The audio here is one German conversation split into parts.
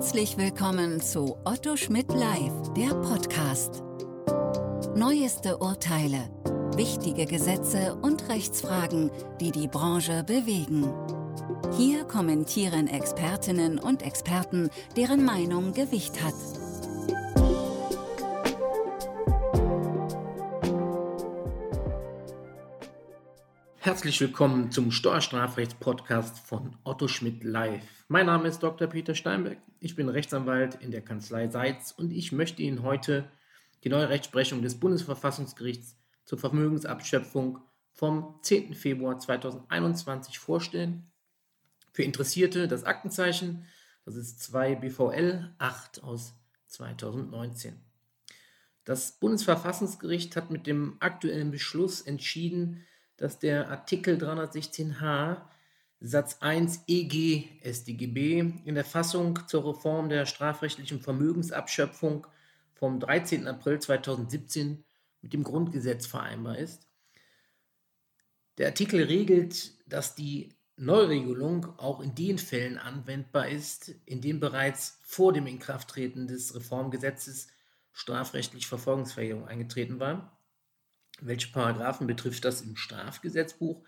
Herzlich willkommen zu Otto Schmidt Live, der Podcast. Neueste Urteile, wichtige Gesetze und Rechtsfragen, die die Branche bewegen. Hier kommentieren Expertinnen und Experten, deren Meinung Gewicht hat. Herzlich willkommen zum Steuerstrafrechts-Podcast von Otto Schmidt Live. Mein Name ist Dr. Peter Steinberg. Ich bin Rechtsanwalt in der Kanzlei Seitz und ich möchte Ihnen heute die neue Rechtsprechung des Bundesverfassungsgerichts zur Vermögensabschöpfung vom 10. Februar 2021 vorstellen. Für Interessierte das Aktenzeichen, das ist 2 BVL 8 aus 2019. Das Bundesverfassungsgericht hat mit dem aktuellen Beschluss entschieden, dass der Artikel 316h Satz 1 EG StGB in der Fassung zur Reform der strafrechtlichen Vermögensabschöpfung vom 13. April 2017 mit dem Grundgesetz vereinbar ist. Der Artikel regelt, dass die Neuregelung auch in den Fällen anwendbar ist, in denen bereits vor dem Inkrafttreten des Reformgesetzes strafrechtlich Verfolgungsverjährung eingetreten war. Welche Paragraphen betrifft das im Strafgesetzbuch?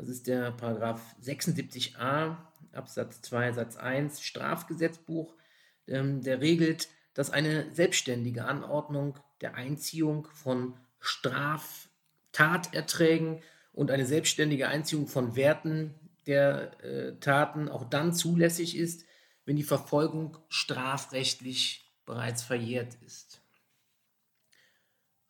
Das ist der Paragraph 76a Absatz 2 Satz 1 Strafgesetzbuch. Ähm, der regelt, dass eine selbstständige Anordnung der Einziehung von Straftaterträgen und eine selbstständige Einziehung von Werten der äh, Taten auch dann zulässig ist, wenn die Verfolgung strafrechtlich bereits verjährt ist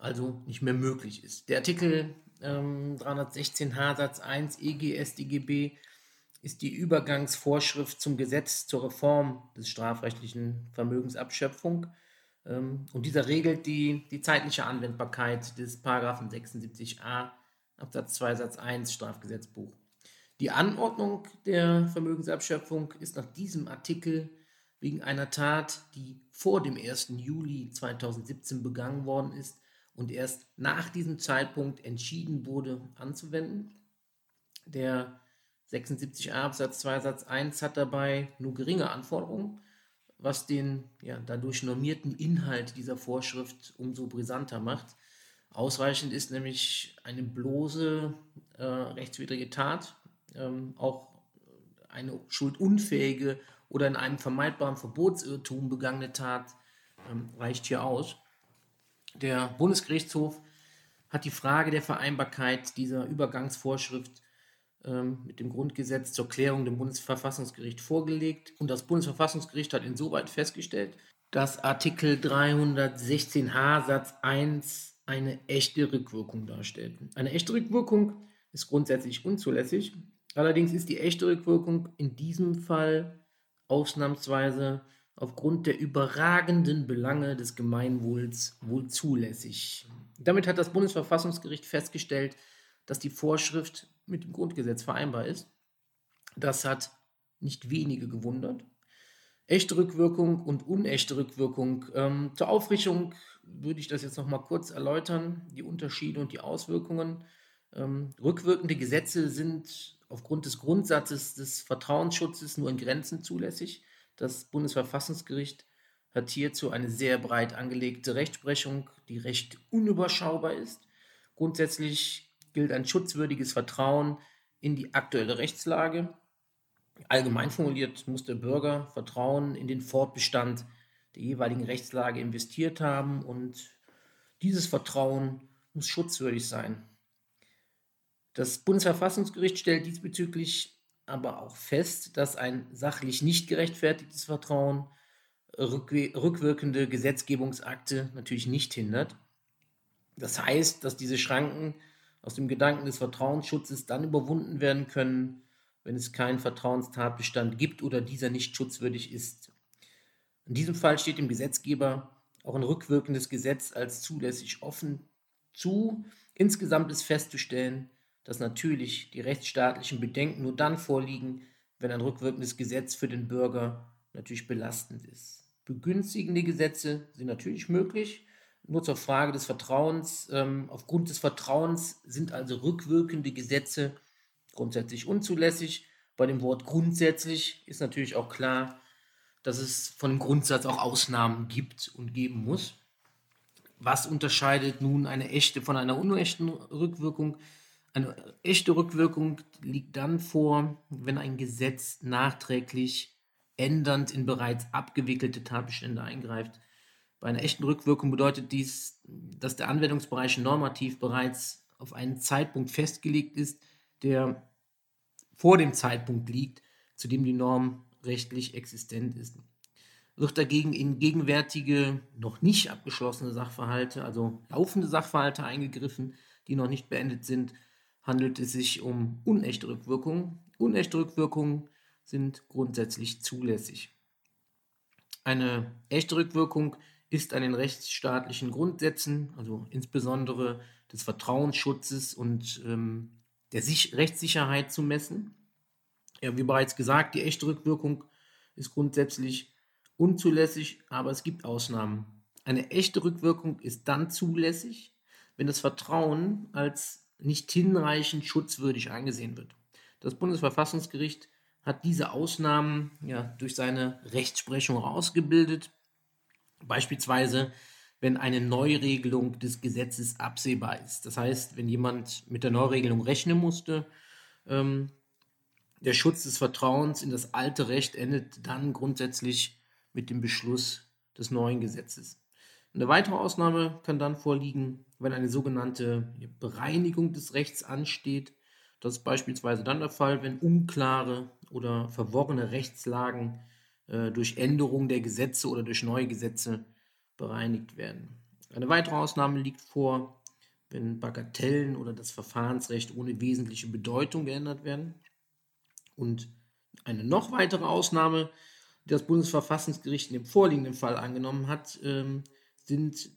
also nicht mehr möglich ist. Der Artikel ähm, 316h Satz 1 EGSDGB ist die Übergangsvorschrift zum Gesetz zur Reform des strafrechtlichen Vermögensabschöpfung. Ähm, und dieser regelt die, die zeitliche Anwendbarkeit des Paragraphen 76a Absatz 2 Satz 1 Strafgesetzbuch. Die Anordnung der Vermögensabschöpfung ist nach diesem Artikel wegen einer Tat, die vor dem 1. Juli 2017 begangen worden ist, und erst nach diesem Zeitpunkt entschieden wurde anzuwenden. Der 76a Absatz 2 Satz 1 hat dabei nur geringe Anforderungen, was den ja, dadurch normierten Inhalt dieser Vorschrift umso brisanter macht. Ausreichend ist nämlich eine bloße äh, rechtswidrige Tat, ähm, auch eine schuldunfähige oder in einem vermeidbaren Verbotsirrtum begangene Tat ähm, reicht hier aus. Der Bundesgerichtshof hat die Frage der Vereinbarkeit dieser Übergangsvorschrift ähm, mit dem Grundgesetz zur Klärung dem Bundesverfassungsgericht vorgelegt. Und das Bundesverfassungsgericht hat insoweit festgestellt, dass Artikel 316h Satz 1 eine echte Rückwirkung darstellt. Eine echte Rückwirkung ist grundsätzlich unzulässig. Allerdings ist die echte Rückwirkung in diesem Fall ausnahmsweise aufgrund der überragenden Belange des Gemeinwohls wohl zulässig. Damit hat das Bundesverfassungsgericht festgestellt, dass die Vorschrift mit dem Grundgesetz vereinbar ist. Das hat nicht wenige gewundert. Echte Rückwirkung und unechte Rückwirkung. Ähm, zur Aufrichtung würde ich das jetzt noch mal kurz erläutern, die Unterschiede und die Auswirkungen. Ähm, rückwirkende Gesetze sind aufgrund des Grundsatzes des Vertrauensschutzes nur in Grenzen zulässig. Das Bundesverfassungsgericht hat hierzu eine sehr breit angelegte Rechtsprechung, die recht unüberschaubar ist. Grundsätzlich gilt ein schutzwürdiges Vertrauen in die aktuelle Rechtslage. Allgemein formuliert muss der Bürger Vertrauen in den Fortbestand der jeweiligen Rechtslage investiert haben und dieses Vertrauen muss schutzwürdig sein. Das Bundesverfassungsgericht stellt diesbezüglich aber auch fest, dass ein sachlich nicht gerechtfertigtes Vertrauen rückwirkende Gesetzgebungsakte natürlich nicht hindert. Das heißt, dass diese Schranken aus dem Gedanken des Vertrauensschutzes dann überwunden werden können, wenn es keinen Vertrauenstatbestand gibt oder dieser nicht schutzwürdig ist. In diesem Fall steht dem Gesetzgeber auch ein rückwirkendes Gesetz als zulässig offen zu. Insgesamt ist festzustellen, dass natürlich die rechtsstaatlichen Bedenken nur dann vorliegen, wenn ein rückwirkendes Gesetz für den Bürger natürlich belastend ist. Begünstigende Gesetze sind natürlich möglich, nur zur Frage des Vertrauens. Ähm, aufgrund des Vertrauens sind also rückwirkende Gesetze grundsätzlich unzulässig. Bei dem Wort grundsätzlich ist natürlich auch klar, dass es von dem Grundsatz auch Ausnahmen gibt und geben muss. Was unterscheidet nun eine echte von einer unechten Rückwirkung? Eine echte Rückwirkung liegt dann vor, wenn ein Gesetz nachträglich ändernd in bereits abgewickelte Tatbestände eingreift. Bei einer echten Rückwirkung bedeutet dies, dass der Anwendungsbereich normativ bereits auf einen Zeitpunkt festgelegt ist, der vor dem Zeitpunkt liegt, zu dem die Norm rechtlich existent ist. Wird dagegen in gegenwärtige, noch nicht abgeschlossene Sachverhalte, also laufende Sachverhalte eingegriffen, die noch nicht beendet sind, handelt es sich um unechte Rückwirkungen. Unechte Rückwirkungen sind grundsätzlich zulässig. Eine echte Rückwirkung ist an den rechtsstaatlichen Grundsätzen, also insbesondere des Vertrauensschutzes und ähm, der Sich Rechtssicherheit zu messen. Ja, wie bereits gesagt, die echte Rückwirkung ist grundsätzlich unzulässig, aber es gibt Ausnahmen. Eine echte Rückwirkung ist dann zulässig, wenn das Vertrauen als nicht hinreichend schutzwürdig angesehen wird. Das Bundesverfassungsgericht hat diese Ausnahmen ja, durch seine Rechtsprechung herausgebildet. Beispielsweise, wenn eine Neuregelung des Gesetzes absehbar ist. Das heißt, wenn jemand mit der Neuregelung rechnen musste, ähm, der Schutz des Vertrauens in das alte Recht endet dann grundsätzlich mit dem Beschluss des neuen Gesetzes. Eine weitere Ausnahme kann dann vorliegen, wenn eine sogenannte Bereinigung des Rechts ansteht. Das ist beispielsweise dann der Fall, wenn unklare oder verworrene Rechtslagen äh, durch Änderung der Gesetze oder durch neue Gesetze bereinigt werden. Eine weitere Ausnahme liegt vor, wenn Bagatellen oder das Verfahrensrecht ohne wesentliche Bedeutung geändert werden. Und eine noch weitere Ausnahme, die das Bundesverfassungsgericht in dem vorliegenden Fall angenommen hat, ähm, sind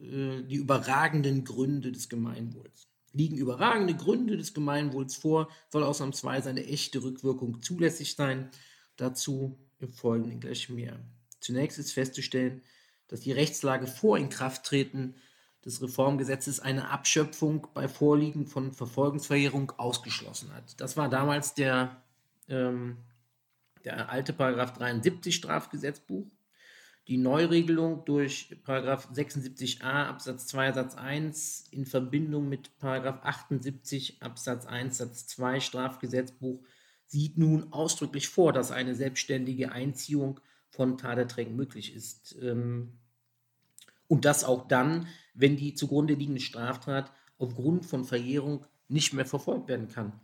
die überragenden Gründe des Gemeinwohls. Liegen überragende Gründe des Gemeinwohls vor, soll ausnahmsweise eine echte Rückwirkung zulässig sein. Dazu im Folgenden gleich mehr. Zunächst ist festzustellen, dass die Rechtslage vor Inkrafttreten des Reformgesetzes eine Abschöpfung bei Vorliegen von Verfolgungsverjährung ausgeschlossen hat. Das war damals der, ähm, der alte Paragraph 73 Strafgesetzbuch. Die Neuregelung durch 76a Absatz 2 Satz 1 in Verbindung mit 78 Absatz 1 Satz 2 Strafgesetzbuch sieht nun ausdrücklich vor, dass eine selbstständige Einziehung von Taterträgen möglich ist. Ähm, und das auch dann, wenn die zugrunde liegende Straftat aufgrund von Verjährung nicht mehr verfolgt werden kann.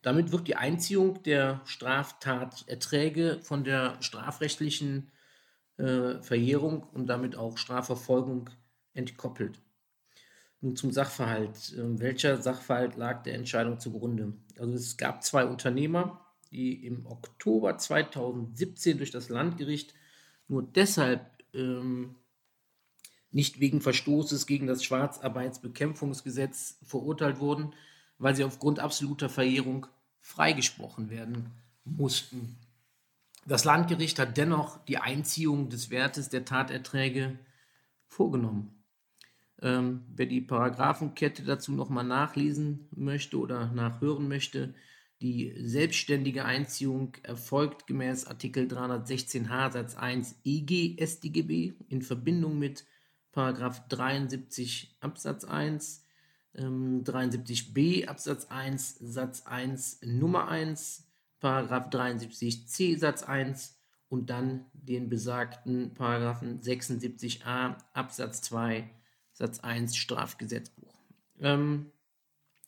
Damit wird die Einziehung der Straftaterträge von der strafrechtlichen äh, Verjährung und damit auch Strafverfolgung entkoppelt. Nun zum Sachverhalt. Äh, welcher Sachverhalt lag der Entscheidung zugrunde? Also es gab zwei Unternehmer, die im Oktober 2017 durch das Landgericht nur deshalb ähm, nicht wegen Verstoßes gegen das Schwarzarbeitsbekämpfungsgesetz verurteilt wurden, weil sie aufgrund absoluter Verjährung freigesprochen werden mussten. Das Landgericht hat dennoch die Einziehung des Wertes der Taterträge vorgenommen. Ähm, wer die Paragraphenkette dazu nochmal nachlesen möchte oder nachhören möchte, die selbstständige Einziehung erfolgt gemäß Artikel 316h Satz 1 EG StGB in Verbindung mit Paragraph 73 Absatz 1, ähm, 73b Absatz 1 Satz 1 Nummer 1 Paragraph 73c Satz 1 und dann den besagten Paragraphen 76a Absatz 2 Satz 1 Strafgesetzbuch. Ähm,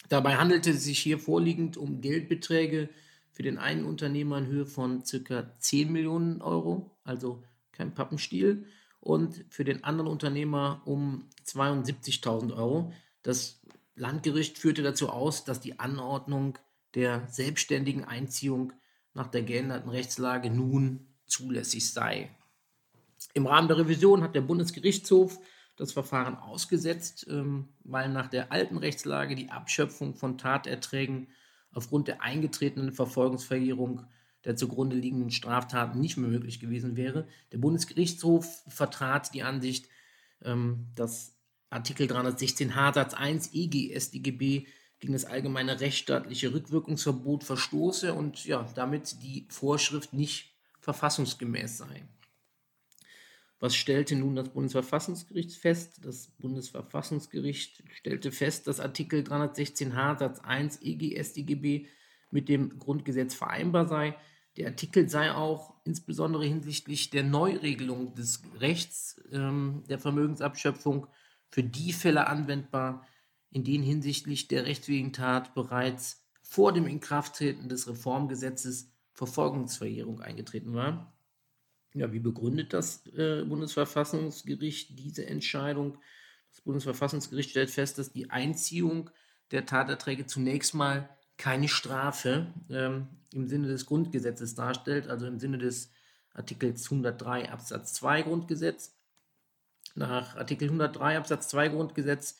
dabei handelte es sich hier vorliegend um Geldbeträge für den einen Unternehmer in Höhe von ca. 10 Millionen Euro, also kein Pappenstiel, und für den anderen Unternehmer um 72.000 Euro. Das Landgericht führte dazu aus, dass die Anordnung der selbstständigen Einziehung nach der geänderten Rechtslage nun zulässig sei. Im Rahmen der Revision hat der Bundesgerichtshof das Verfahren ausgesetzt, ähm, weil nach der alten Rechtslage die Abschöpfung von Taterträgen aufgrund der eingetretenen Verfolgungsverjährung der zugrunde liegenden Straftaten nicht mehr möglich gewesen wäre. Der Bundesgerichtshof vertrat die Ansicht, ähm, dass Artikel 316h Satz 1 EG StGB gegen das allgemeine rechtsstaatliche Rückwirkungsverbot verstoße und ja, damit die Vorschrift nicht verfassungsgemäß sei. Was stellte nun das Bundesverfassungsgericht fest? Das Bundesverfassungsgericht stellte fest, dass Artikel 316h Satz 1 EGStGB mit dem Grundgesetz vereinbar sei. Der Artikel sei auch insbesondere hinsichtlich der Neuregelung des Rechts ähm, der Vermögensabschöpfung für die Fälle anwendbar, in denen hinsichtlich der rechtswidrigen Tat bereits vor dem Inkrafttreten des Reformgesetzes Verfolgungsverjährung eingetreten war. Ja, wie begründet das äh, Bundesverfassungsgericht diese Entscheidung? Das Bundesverfassungsgericht stellt fest, dass die Einziehung der Taterträge zunächst mal keine Strafe ähm, im Sinne des Grundgesetzes darstellt, also im Sinne des Artikels 103 Absatz 2 Grundgesetz. Nach Artikel 103 Absatz 2 Grundgesetz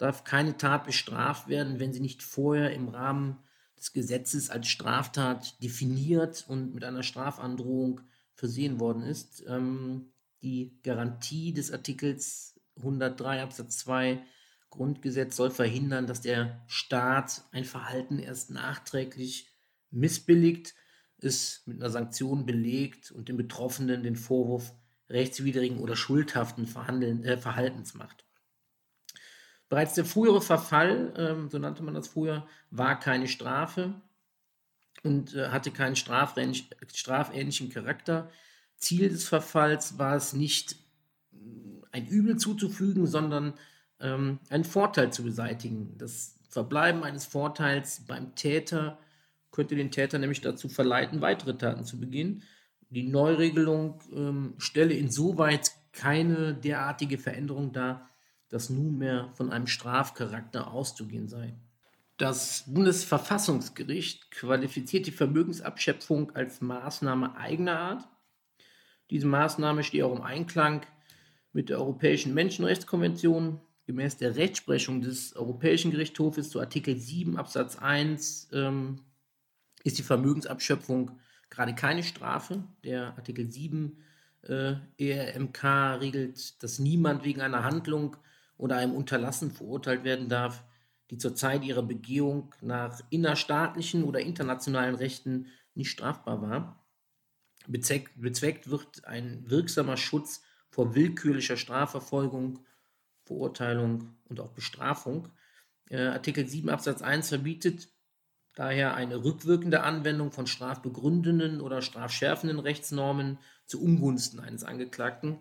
darf keine Tat bestraft werden, wenn sie nicht vorher im Rahmen des Gesetzes als Straftat definiert und mit einer Strafandrohung versehen worden ist. Ähm, die Garantie des Artikels 103 Absatz 2 Grundgesetz soll verhindern, dass der Staat ein Verhalten erst nachträglich missbilligt, es mit einer Sanktion belegt und dem Betroffenen den Vorwurf rechtswidrigen oder schuldhaften äh, Verhaltens macht. Bereits der frühere Verfall, ähm, so nannte man das früher, war keine Strafe und äh, hatte keinen strafähnlich, strafähnlichen Charakter. Ziel des Verfalls war es nicht, ein Übel zuzufügen, sondern ähm, einen Vorteil zu beseitigen. Das Verbleiben eines Vorteils beim Täter könnte den Täter nämlich dazu verleiten, weitere Taten zu begehen. Die Neuregelung ähm, stelle insoweit keine derartige Veränderung dar, dass nunmehr von einem Strafcharakter auszugehen sei. Das Bundesverfassungsgericht qualifiziert die Vermögensabschöpfung als Maßnahme eigener Art. Diese Maßnahme steht auch im Einklang mit der Europäischen Menschenrechtskonvention. Gemäß der Rechtsprechung des Europäischen Gerichtshofes zu Artikel 7 Absatz 1 ähm, ist die Vermögensabschöpfung gerade keine Strafe. Der Artikel 7 äh, ERMK regelt, dass niemand wegen einer Handlung oder einem Unterlassen verurteilt werden darf, die zur Zeit ihrer Begehung nach innerstaatlichen oder internationalen Rechten nicht strafbar war. Bezweckt, wird ein wirksamer Schutz vor willkürlicher Strafverfolgung, Verurteilung und auch Bestrafung. Äh, Artikel 7 Absatz 1 verbietet daher eine rückwirkende Anwendung von strafbegründenden oder strafschärfenden Rechtsnormen zu Ungunsten eines Angeklagten.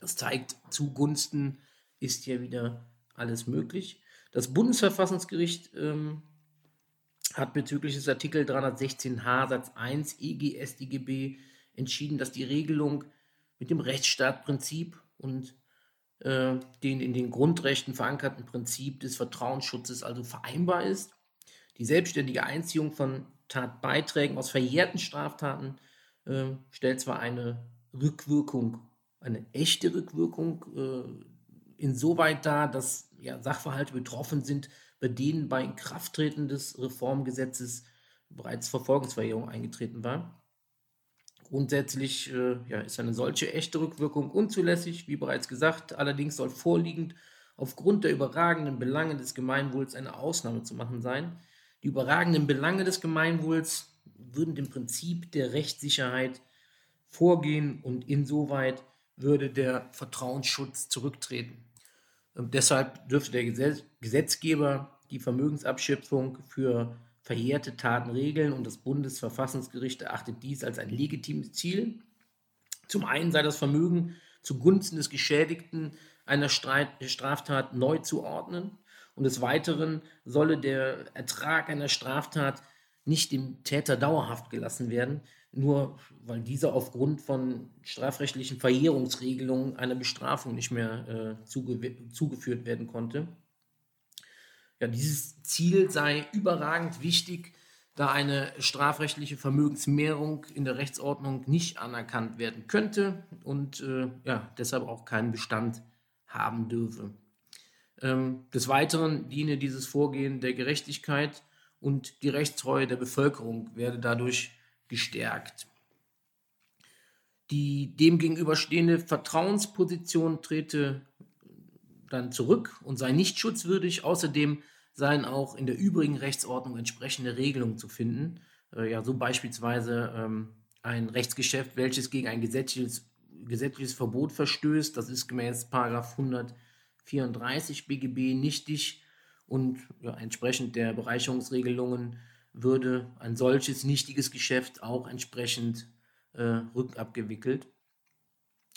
Das zeigt, zugunsten ist hier wieder alles möglich. Das Bundesverfassungsgericht ähm, hat bezüglich des Artikel 316h Satz 1 EGStGB entschieden, dass die Regelung mit dem Rechtsstaatprinzip und äh, den in den Grundrechten verankerten Prinzip des Vertrauensschutzes also vereinbar ist. Die selbstständige Einziehung von Tatbeiträgen aus verjährten Straftaten äh, stellt zwar eine Rückwirkung, eine echte Rückwirkung, äh, insoweit dar, dass ja, Sachverhalte betroffen sind, bei denen bei Inkrafttreten des Reformgesetzes bereits Verfolgungsverjährung eingetreten war. Grundsätzlich äh, ja, ist eine solche echte Rückwirkung unzulässig, wie bereits gesagt. Allerdings soll vorliegend aufgrund der überragenden Belange des Gemeinwohls eine Ausnahme zu machen sein. Die überragenden Belange des Gemeinwohls würden dem Prinzip der Rechtssicherheit vorgehen und insoweit würde der Vertrauensschutz zurücktreten. Und deshalb dürfte der Gesetzgeber die Vermögensabschöpfung für verjährte Taten regeln und das Bundesverfassungsgericht erachtet dies als ein legitimes Ziel. Zum einen sei das Vermögen zugunsten des Geschädigten einer Straftat neu zu ordnen und des Weiteren solle der Ertrag einer Straftat nicht dem Täter dauerhaft gelassen werden, nur weil dieser aufgrund von strafrechtlichen Verjährungsregelungen einer Bestrafung nicht mehr äh, zuge zugeführt werden konnte. Ja, dieses Ziel sei überragend wichtig, da eine strafrechtliche Vermögensmehrung in der Rechtsordnung nicht anerkannt werden könnte und äh, ja, deshalb auch keinen Bestand haben dürfe. Ähm, des Weiteren diene dieses Vorgehen der Gerechtigkeit und die Rechtstreue der Bevölkerung werde dadurch gestärkt. Die dem gegenüberstehende Vertrauensposition trete dann zurück und sei nicht schutzwürdig. Außerdem seien auch in der übrigen Rechtsordnung entsprechende Regelungen zu finden. Äh, ja, so beispielsweise ähm, ein Rechtsgeschäft, welches gegen ein gesetzliches, gesetzliches Verbot verstößt. Das ist gemäß 134 BGB nichtig und ja, entsprechend der Bereicherungsregelungen würde ein solches nichtiges Geschäft auch entsprechend äh, rückabgewickelt.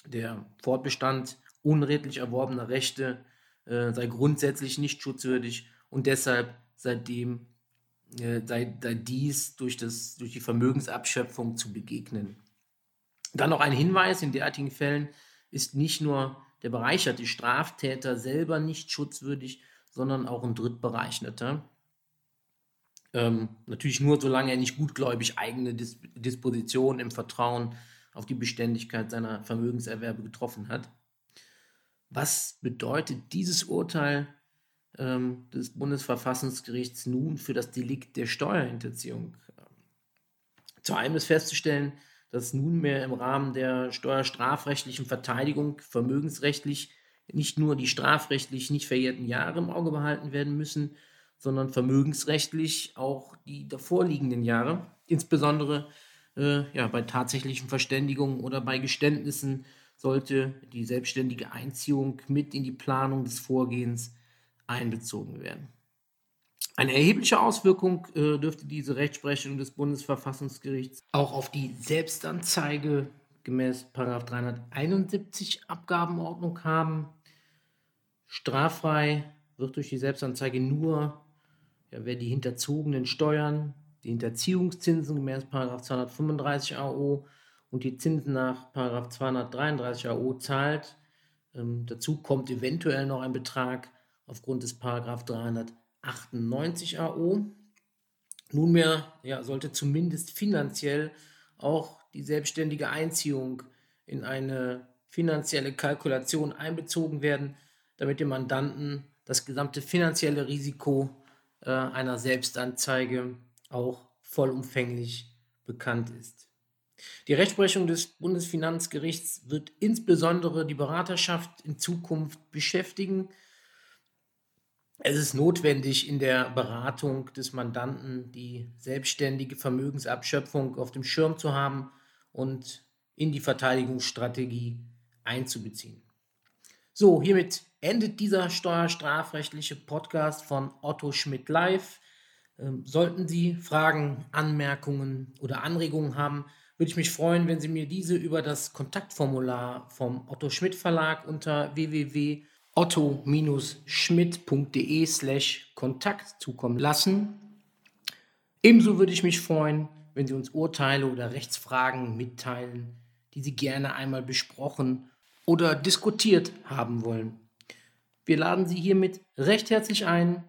Der Fortbestand unredlich erworbener Rechte äh, sei grundsätzlich nicht schutzwürdig und deshalb seitdem äh, sei, sei dies durch, das, durch die Vermögensabschöpfung zu begegnen. Dann noch ein Hinweis, in derartigen Fällen ist nicht nur der bereicherte Straftäter selber nicht schutzwürdig, sondern auch ein Drittbereichneter. Ähm, natürlich nur, solange er nicht gutgläubig eigene Dis Dispositionen im Vertrauen auf die Beständigkeit seiner Vermögenserwerbe getroffen hat. Was bedeutet dieses Urteil ähm, des Bundesverfassungsgerichts nun für das Delikt der Steuerhinterziehung? Zu einem ist festzustellen, dass nunmehr im Rahmen der steuerstrafrechtlichen Verteidigung vermögensrechtlich nicht nur die strafrechtlich nicht verjährten Jahre im Auge behalten werden müssen, sondern vermögensrechtlich auch die davorliegenden Jahre, insbesondere äh, ja, bei tatsächlichen Verständigungen oder bei Geständnissen sollte die selbstständige Einziehung mit in die Planung des Vorgehens einbezogen werden. Eine erhebliche Auswirkung äh, dürfte diese Rechtsprechung des Bundesverfassungsgerichts auch auf die Selbstanzeige gemäß 371 Abgabenordnung haben. Straffrei wird durch die Selbstanzeige nur, ja, wer die hinterzogenen Steuern, die Hinterziehungszinsen gemäß 235 AO und die Zinsen nach 233 AO zahlt. Ähm, dazu kommt eventuell noch ein Betrag aufgrund des 300 98 AO. Nunmehr ja, sollte zumindest finanziell auch die selbstständige Einziehung in eine finanzielle Kalkulation einbezogen werden, damit dem Mandanten das gesamte finanzielle Risiko äh, einer Selbstanzeige auch vollumfänglich bekannt ist. Die Rechtsprechung des Bundesfinanzgerichts wird insbesondere die Beraterschaft in Zukunft beschäftigen, es ist notwendig, in der Beratung des Mandanten die selbstständige Vermögensabschöpfung auf dem Schirm zu haben und in die Verteidigungsstrategie einzubeziehen. So, hiermit endet dieser steuerstrafrechtliche Podcast von Otto Schmidt Live. Ähm, sollten Sie Fragen, Anmerkungen oder Anregungen haben, würde ich mich freuen, wenn Sie mir diese über das Kontaktformular vom Otto Schmidt Verlag unter www otto-schmidt.de slash Kontakt zukommen lassen. Ebenso würde ich mich freuen, wenn Sie uns Urteile oder Rechtsfragen mitteilen, die Sie gerne einmal besprochen oder diskutiert haben wollen. Wir laden Sie hiermit recht herzlich ein,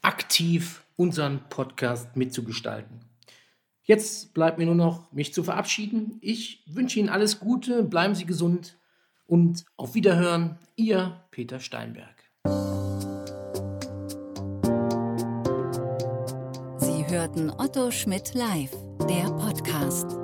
aktiv unseren Podcast mitzugestalten. Jetzt bleibt mir nur noch, mich zu verabschieden. Ich wünsche Ihnen alles Gute, bleiben Sie gesund und auf Wiederhören, Ihr Peter Steinberg. Sie hörten Otto Schmidt live, der Podcast.